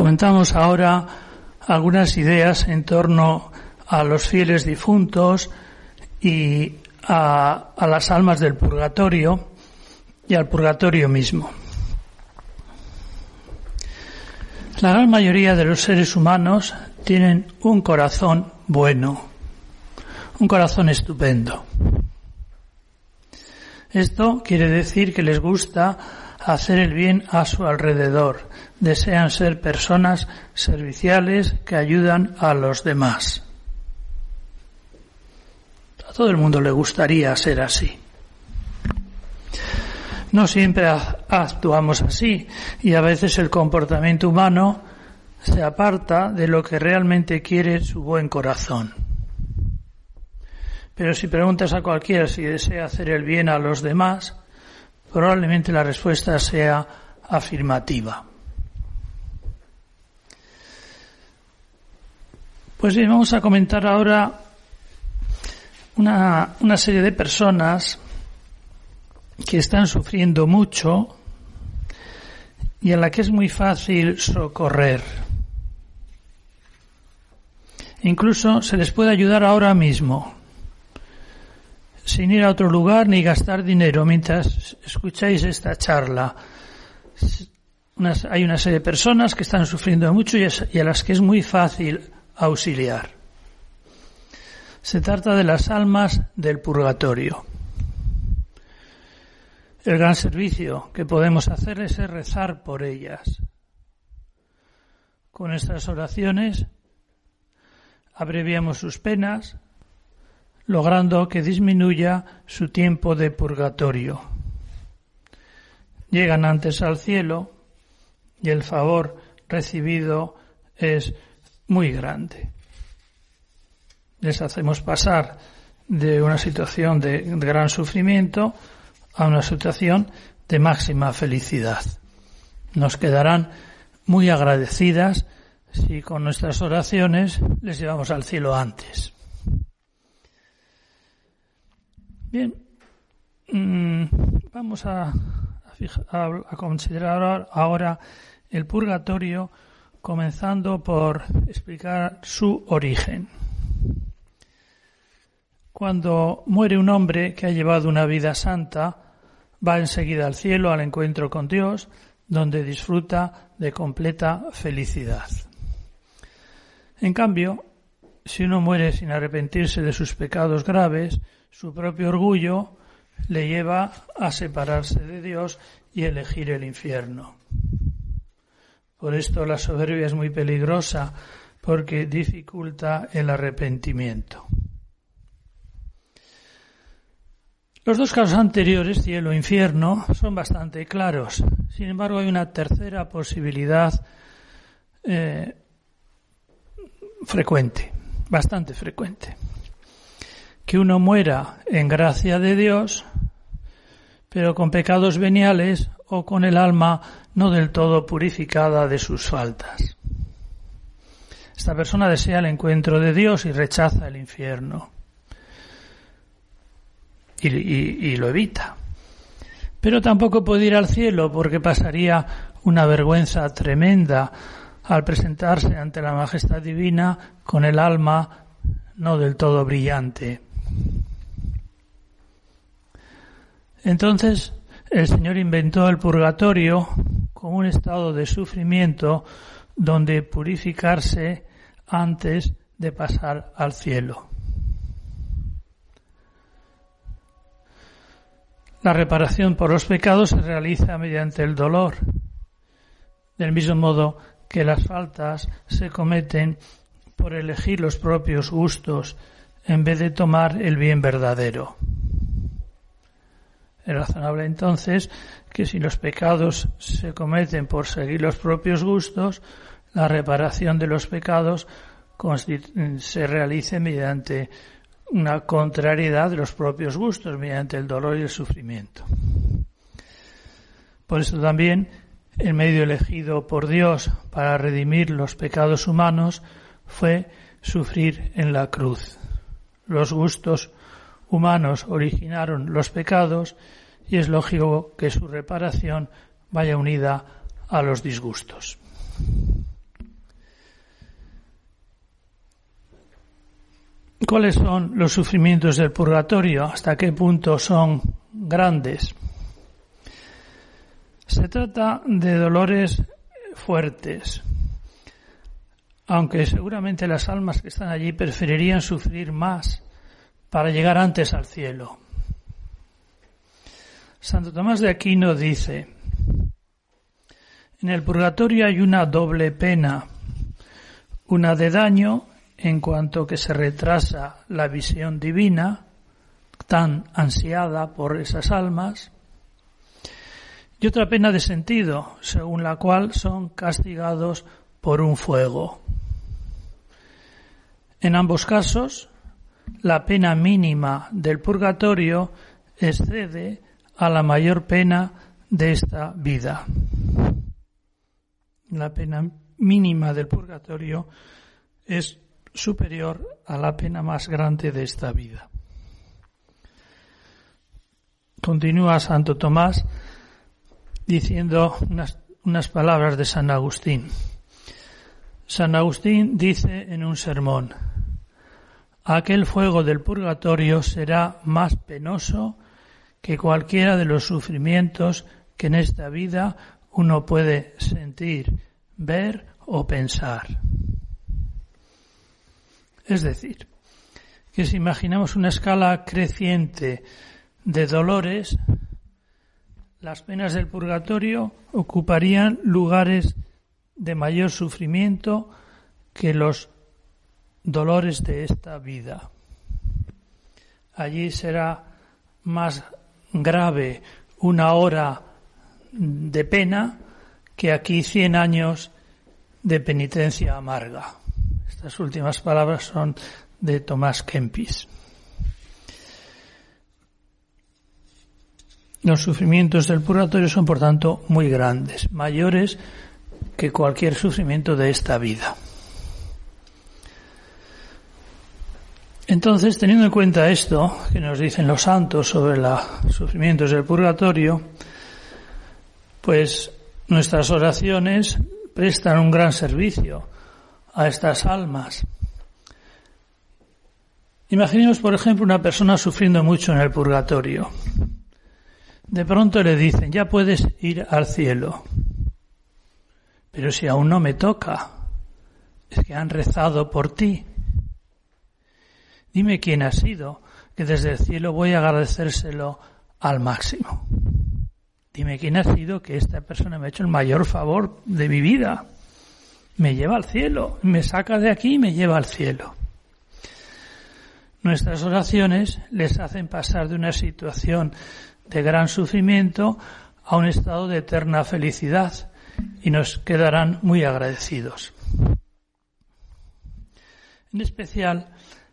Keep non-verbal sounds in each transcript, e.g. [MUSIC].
Comentamos ahora algunas ideas en torno a los fieles difuntos y a, las almas del purgatorio y al purgatorio mismo. La gran mayoría de los seres humanos tienen un corazón bueno, un corazón estupendo. Esto quiere decir que les gusta hacer el bien a su alrededor, desean ser personas serviciales que ayudan a los demás. A todo el mundo le gustaría ser así. No siempre actuamos así y a veces el comportamiento humano se aparta de lo que realmente quiere su buen corazón. Pero si preguntas a cualquiera si desea hacer el bien a los demás, probablemente la respuesta sea afirmativa. Pues bien, vamos a comentar ahora una, una serie de personas que están sufriendo mucho y a la que es muy fácil socorrer. Incluso se les puede ayudar ahora mismo, sin ir a otro lugar ni gastar dinero mientras escucháis esta charla. hay una serie de personas que están sufriendo mucho y a las que es muy fácil auxiliar. Se trata de las almas del purgatorio. El gran servicio que podemos hacerles es rezar por ellas. Con estas oraciones abreviamos sus penas, logrando que disminuya su tiempo de purgatorio. Llegan antes al cielo y el favor recibido es muy grande. Les hacemos pasar de una situación de gran sufrimiento a una situación de máxima felicidad. Nos quedarán muy agradecidas si con nuestras oraciones les llevamos al cielo antes. Bien, mm, vamos a, a, considerar ahora el purgatorio comenzando por explicar su origen. Cuando muere un hombre que ha llevado una vida santa, va enseguida al cielo, al encuentro con Dios, donde disfruta de completa felicidad. En cambio, si uno muere sin arrepentirse de sus pecados graves, su propio orgullo le lleva a separarse de Dios y elegir el infierno. Por esto la soberbia es muy peligrosa porque dificulta el arrepentimiento. Los dos casos anteriores, cielo e infierno, son bastante claros. Sin embargo, hay una tercera posibilidad eh, frecuente, bastante frecuente. Que uno muera en gracia de Dios, pero con pecados veniales o con el alma no del todo purificada de sus faltas. Esta persona desea el encuentro de Dios y rechaza el infierno y, lo evita. Pero tampoco puede ir al cielo porque pasaría una vergüenza tremenda al presentarse ante la majestad divina con el alma no del todo brillante. Entonces el Señor inventó el purgatorio como un estado de sufrimiento donde purificarse antes de pasar al cielo. La reparación por los pecados se realiza mediante el dolor, del mismo modo que las faltas se cometen por elegir los propios gustos en vez de tomar el bien verdadero. Es razonable entonces que si los pecados se cometen por seguir los propios gustos, la reparación de los pecados se realice mediante una contrariedad de los propios gustos mediante el dolor y el sufrimiento. Por eso también el medio elegido por Dios para redimir los pecados humanos fue sufrir en la cruz. los gustos humanos originaron los pecados y es lógico que su reparación vaya unida a los disgustos. ¿Cuáles son los sufrimientos del purgatorio? ¿Hasta qué punto son grandes? Se trata de dolores fuertes, aunque seguramente las almas que están allí preferirían sufrir más para llegar antes al cielo. Santo Tomás de Aquino dice, en el purgatorio hay una doble pena, una de daño en cuanto que se retrasa la visión divina, tan ansiada por esas almas, y otra pena de sentido, según la cual son castigados por un fuego. En ambos casos, la pena mínima del purgatorio excede a la mayor pena de esta vida. La pena mínima del purgatorio es superior a la pena más grande de esta vida. Continúa Santo Tomás diciendo unas, unas palabras de San Agustín. San Agustín dice en un sermón, aquel fuego del purgatorio será más penoso que cualquiera de los sufrimientos que en esta vida uno puede sentir, ver o pensar. Es decir, que si imaginamos una escala creciente de dolores, las penas del purgatorio ocuparían lugares de mayor sufrimiento que los dolores de esta vida. Allí será más grave una hora de pena que aquí cien años de penitencia amarga. Estas últimas palabras son de Tomás Kempis. Los sufrimientos del purgatorio son, por tanto, muy grandes, mayores que cualquier sufrimiento de esta vida. Entonces, teniendo en cuenta esto que nos dicen los santos sobre los sufrimientos del purgatorio, pues nuestras oraciones prestan un gran servicio a estas almas. Imaginemos, por ejemplo, una persona sufriendo mucho en el purgatorio. De pronto le dicen, ya puedes ir al cielo. Pero si aún no me toca, es que han rezado por ti. Dime quién ha sido, que desde el cielo voy a agradecérselo al máximo. Dime quién ha sido que esta persona me ha hecho el mayor favor de mi vida. Me lleva al cielo, me saca de aquí y me lleva al cielo. Nuestras oraciones les hacen pasar de una situación de gran sufrimiento a un estado de eterna felicidad y nos quedarán muy agradecidos. En especial,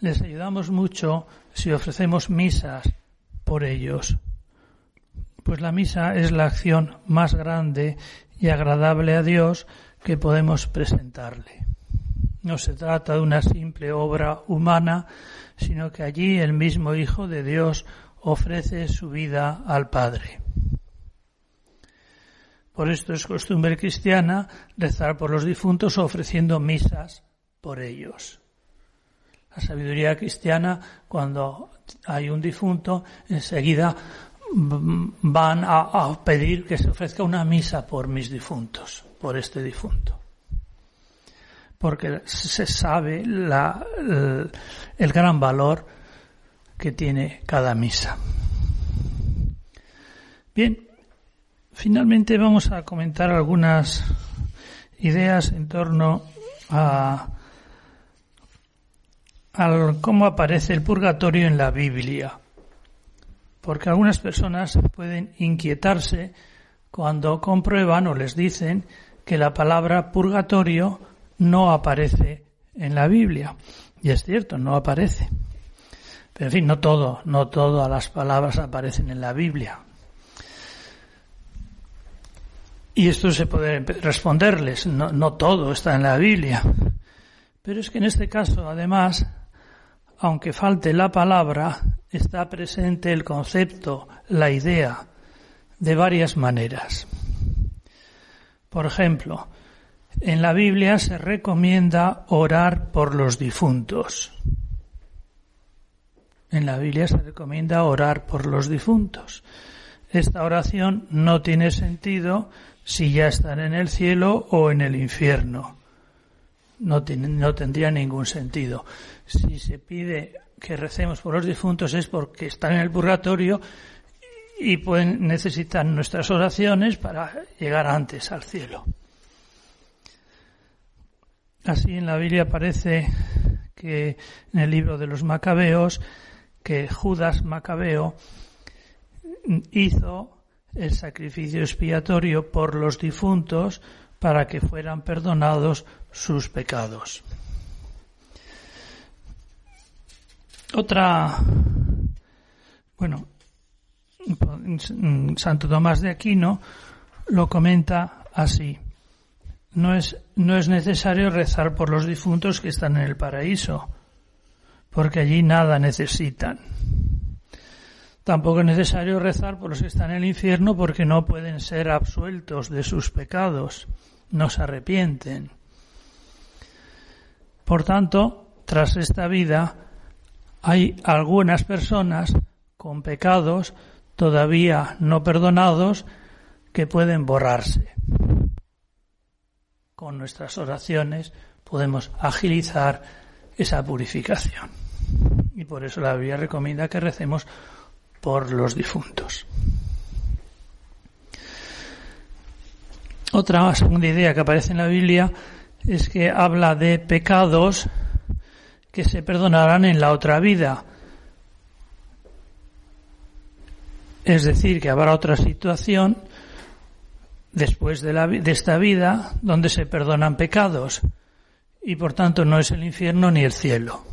les ayudamos mucho si ofrecemos misas por ellos, pues la misa es la acción más grande y agradable a Dios que podemos presentarle. No se trata de una simple obra humana, sino que allí el mismo Hijo de Dios ofrece su vida al Padre. Por esto es costumbre cristiana rezar por los difuntos ofreciendo misas por ellos. La sabiduría cristiana, cuando hay un difunto, enseguida van a, pedir que se ofrezca una misa por mis difuntos, por este difunto. Porque se sabe la, el, gran valor que tiene cada misa. Bien, finalmente vamos a comentar algunas ideas en torno a cómo aparece el purgatorio en la Biblia. Porque algunas personas pueden inquietarse cuando comprueban o les dicen que la palabra purgatorio no aparece en la Biblia. Y es cierto, no aparece. Pero en fin, no todo, no todas las palabras aparecen en la Biblia. Y esto se puede responderles, no, no todo está en la Biblia. Pero es que en este caso, además, aunque falte la palabra, está presente el concepto, la idea, de varias maneras. Por ejemplo, en la Biblia se recomienda orar por los difuntos. En la Biblia se recomienda orar por los difuntos. Esta oración no tiene sentido si ya están en el cielo o en el infierno. No, tendría ningún sentido. Si se pide que recemos por los difuntos es porque están en el purgatorio y pueden necesitar nuestras oraciones para llegar antes al cielo. Así en la Biblia aparece que en el libro de los Macabeos que Judas Macabeo hizo el sacrificio expiatorio por los difuntos para que fueran perdonados sus pecados. Otra, bueno, Santo Tomás de Aquino lo comenta así. No es, no es necesario rezar por los difuntos que están en el paraíso, porque allí nada necesitan. Tampoco es necesario rezar por los que están en el infierno porque no pueden ser absueltos de sus pecados, no se arrepienten. Por tanto, tras esta vida, hay algunas personas con pecados todavía no perdonados que pueden borrarse. Con nuestras oraciones podemos agilizar esa purificación. Y por eso la Biblia recomienda que recemos por los difuntos. Otra segunda idea que aparece en la Biblia es que habla de pecados que se perdonarán en la otra vida. Es decir, que habrá otra situación después de, la, de esta vida donde se perdonan pecados y por tanto no es el infierno ni el cielo.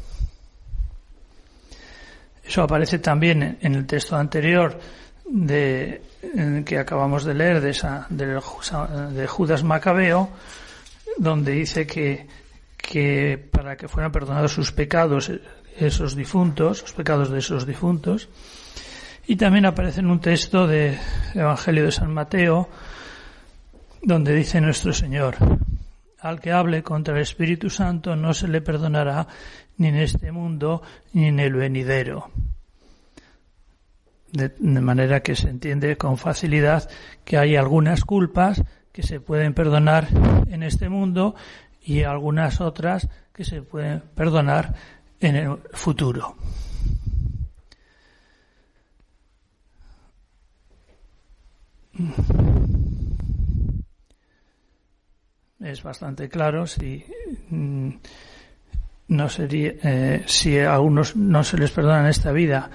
Eso aparece también en el texto anterior de, que acabamos de leer de, esa, de, Judas Macabeo, donde dice que, que para que fueran perdonados sus pecados, esos difuntos, los pecados de esos difuntos, y también aparece en un texto del Evangelio de San Mateo, donde dice nuestro Señor, al que hable contra el Espíritu Santo no se le perdonará ni en este mundo ni en el venidero. De, manera que se entiende con facilidad que hay algunas culpas que se pueden perdonar en este mundo y algunas otras que se pueden perdonar en el futuro. Es bastante claro si mm, no sería, eh, si a unos no se les perdona en esta vida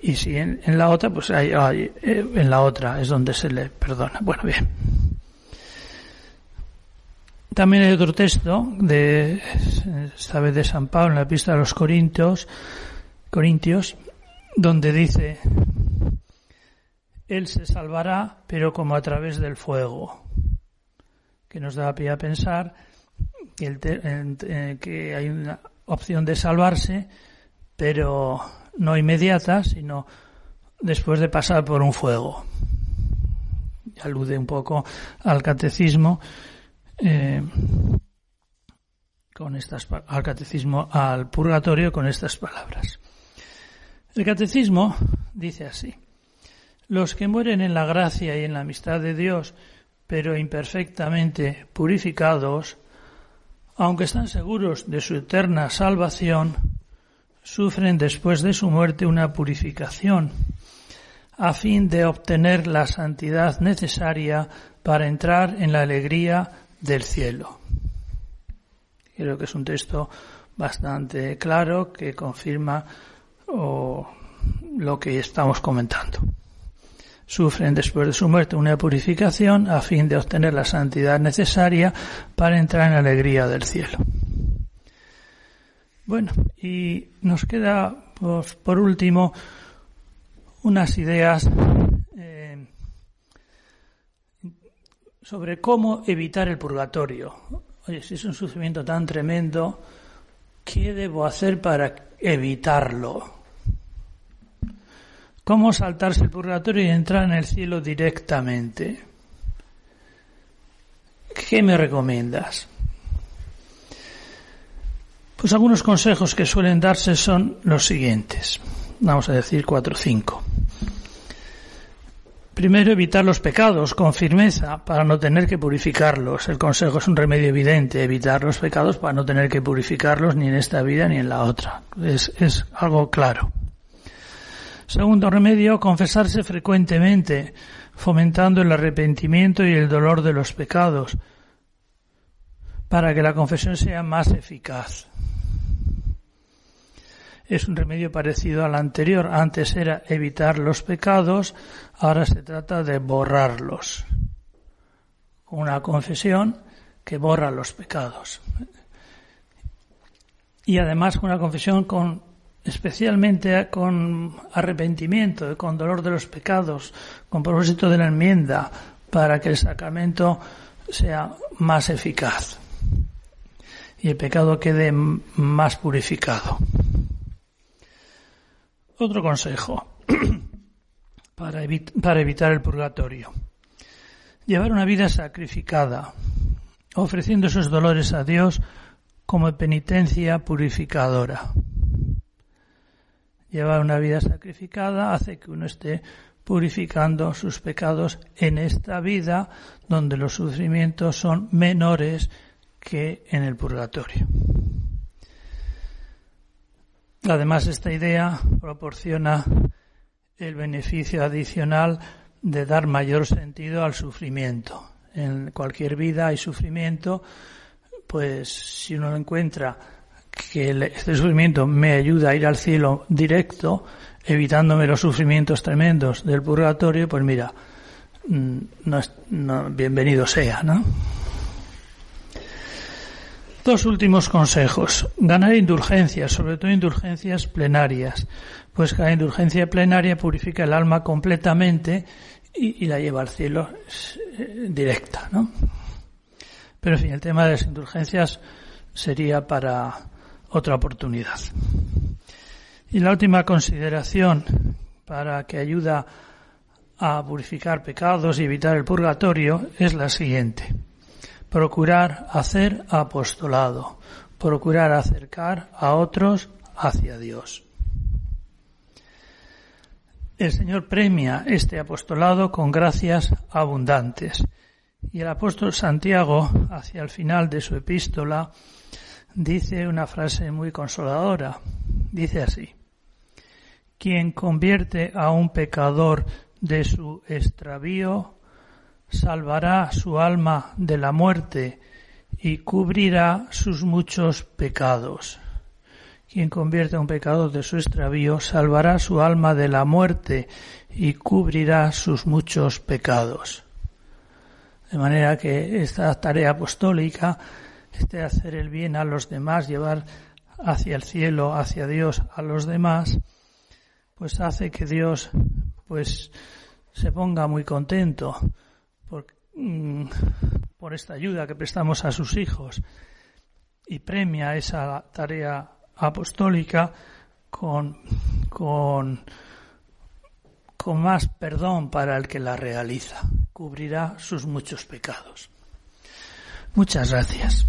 y, si en, la otra, pues hay, eh, en la otra es donde se le perdona. Bueno, bien. También hay otro texto de esta vez de San Pablo en la epístola de los Corintios, Corintios, donde dice él se salvará, pero como a través del fuego, que nos da pie a pensar que, hay una opción de salvarse, pero no inmediata, sino después de pasar por un fuego. Alude un poco al catecismo, eh, con estas, al catecismo, al purgatorio con estas palabras. El catecismo dice así, los que mueren en la gracia y en la amistad de Dios, pero imperfectamente purificados, aunque están seguros de su eterna salvación, sufren después de su muerte una purificación, a fin de obtener la santidad necesaria para entrar en la alegría del cielo. Creo que es un texto bastante claro que confirma lo que estamos comentando sufren después de su muerte una purificación a fin de obtener la santidad necesaria para entrar en la alegría del cielo. Bueno, y nos queda pues, por último unas ideas eh, sobre cómo evitar el purgatorio. Oye, si es un sufrimiento tan tremendo, ¿Qué debo hacer para evitarlo? ¿Cómo saltarse el purgatorio y entrar en el cielo directamente? ¿Qué me recomiendas? Pues algunos consejos que suelen darse son los siguientes. Vamos a decir cuatro o cinco. Primero, evitar los pecados con firmeza para no tener que purificarlos. El consejo es un remedio evidente, evitar los pecados para no tener que purificarlos ni en esta vida ni en la otra. Es, es algo claro. Segundo remedio, confesarse frecuentemente, fomentando el arrepentimiento y el dolor de los pecados, para que la confesión sea más eficaz es un remedio parecido al anterior. Antes era evitar los pecados, ahora se trata de borrarlos. Una confesión que borra los pecados. Y además una confesión con especialmente con arrepentimiento, con dolor de los pecados, con propósito de la enmienda, para que el sacramento sea más eficaz y el pecado quede más purificado. Otro consejo [CLEARS THROAT] para, evitar el purgatorio. Llevar una vida sacrificada, ofreciendo esos dolores a Dios como penitencia purificadora. Llevar una vida sacrificada hace que uno esté purificando sus pecados en esta vida donde los sufrimientos son menores que en el purgatorio. Además, esta idea proporciona el beneficio adicional de dar mayor sentido al sufrimiento. En cualquier vida hay sufrimiento, pues si uno encuentra que este sufrimiento me ayuda a ir al cielo directo, evitándome los sufrimientos tremendos del purgatorio, pues mira, mm, no, bienvenido sea, ¿no? Dos últimos consejos. Ganar indulgencias, sobre todo indulgencias plenarias, pues cada indulgencia plenaria purifica el alma completamente y, la lleva al cielo eh, directa, ¿no? Pero en fin, el tema de las indulgencias sería para otra oportunidad. Y la última consideración para que ayuda a purificar pecados y evitar el purgatorio es la siguiente procurar hacer apostolado, procurar acercar a otros hacia Dios. El Señor premia este apostolado con gracias abundantes. Y el apóstol Santiago, hacia el final de su epístola, dice una frase muy consoladora. Dice así, quien convierte a un pecador de su extravío salvará su alma de la muerte y cubrirá sus muchos pecados. Quien convierte a un pecador de su extravío salvará su alma de la muerte y cubrirá sus muchos pecados. De manera que esta tarea apostólica, este hacer el bien a los demás, llevar hacia el cielo, hacia Dios a los demás, pues hace que Dios pues se ponga muy contento por, mm, por esta ayuda que prestamos a sus hijos y premia esa tarea apostólica con, con, con más perdón para el que la realiza. Cubrirá sus muchos pecados. Muchas gracias.